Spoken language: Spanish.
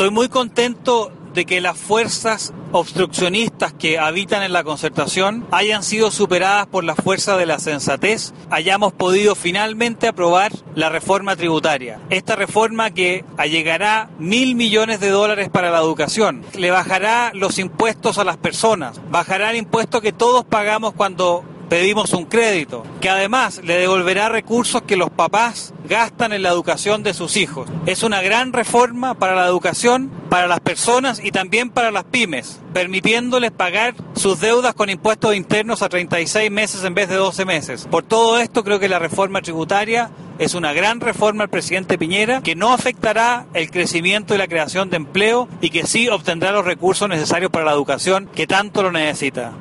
Estoy muy contento de que las fuerzas obstruccionistas que habitan en la concertación hayan sido superadas por la fuerza de la sensatez, hayamos podido finalmente aprobar la reforma tributaria. Esta reforma que allegará mil millones de dólares para la educación, le bajará los impuestos a las personas, bajará el impuesto que todos pagamos cuando pedimos un crédito, que además le devolverá recursos que los papás gastan en la educación de sus hijos. Es una gran reforma para la educación, para las personas y también para las pymes, permitiéndoles pagar sus deudas con impuestos internos a 36 meses en vez de 12 meses. Por todo esto creo que la reforma tributaria es una gran reforma al presidente Piñera que no afectará el crecimiento y la creación de empleo y que sí obtendrá los recursos necesarios para la educación que tanto lo necesita.